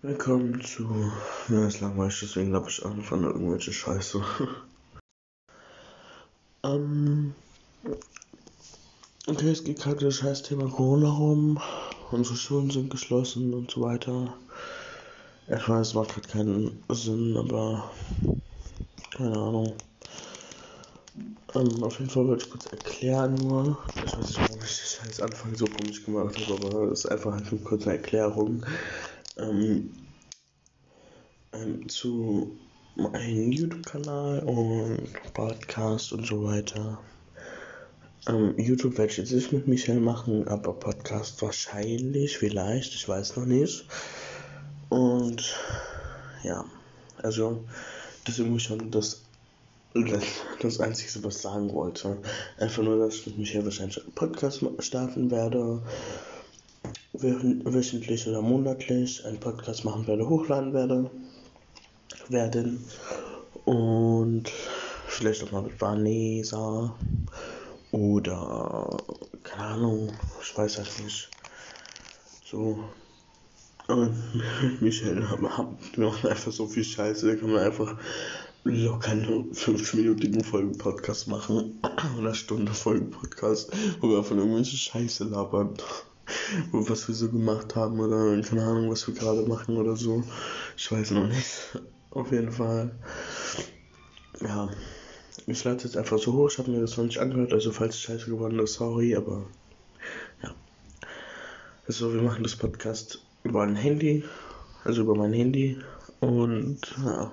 Willkommen zu. Mir ist langweilig, deswegen glaube ich an von irgendwelche Scheiße. ähm. Okay, es geht gerade das scheiß Thema Corona rum. Unsere Schulen sind geschlossen und so weiter. Ich weiß, es macht gerade keinen Sinn, aber. Keine Ahnung. Ähm, auf jeden Fall wollte ich kurz erklären nur. Ich weiß nicht, warum ich den scheiß Anfang so komisch gemacht habe, aber es ist einfach halt eine kurze Erklärung ähm, ähm, zu meinem YouTube-Kanal und Podcast und so weiter. Ähm, YouTube werde ich jetzt nicht mit Michelle machen, aber Podcast wahrscheinlich, vielleicht, ich weiß noch nicht. Und ja, also das ist irgendwie schon das, das Einzige, was ich sagen wollte. Einfach nur, dass ich mit Michelle wahrscheinlich einen Podcast starten werde wöchentlich oder monatlich einen Podcast machen werde, hochladen werde, werden und vielleicht auch mal mit Vanessa oder keine Ahnung, ich weiß halt nicht. So. Und Michelle haben, wir machen einfach so viel Scheiße, da kann man einfach locker eine 5-minütigen Folgen-Podcast machen. Oder Stunde Folgen-Podcast, wo wir von irgendwelche Scheiße labern was wir so gemacht haben oder keine Ahnung, was wir gerade machen oder so. Ich weiß noch nicht. Auf jeden Fall. Ja. Ich lade jetzt einfach so hoch. Ich habe mir das noch nicht angehört. Also falls ich scheiße geworden ist, sorry, aber ja. Also wir machen das Podcast über ein Handy. Also über mein Handy. Und ja.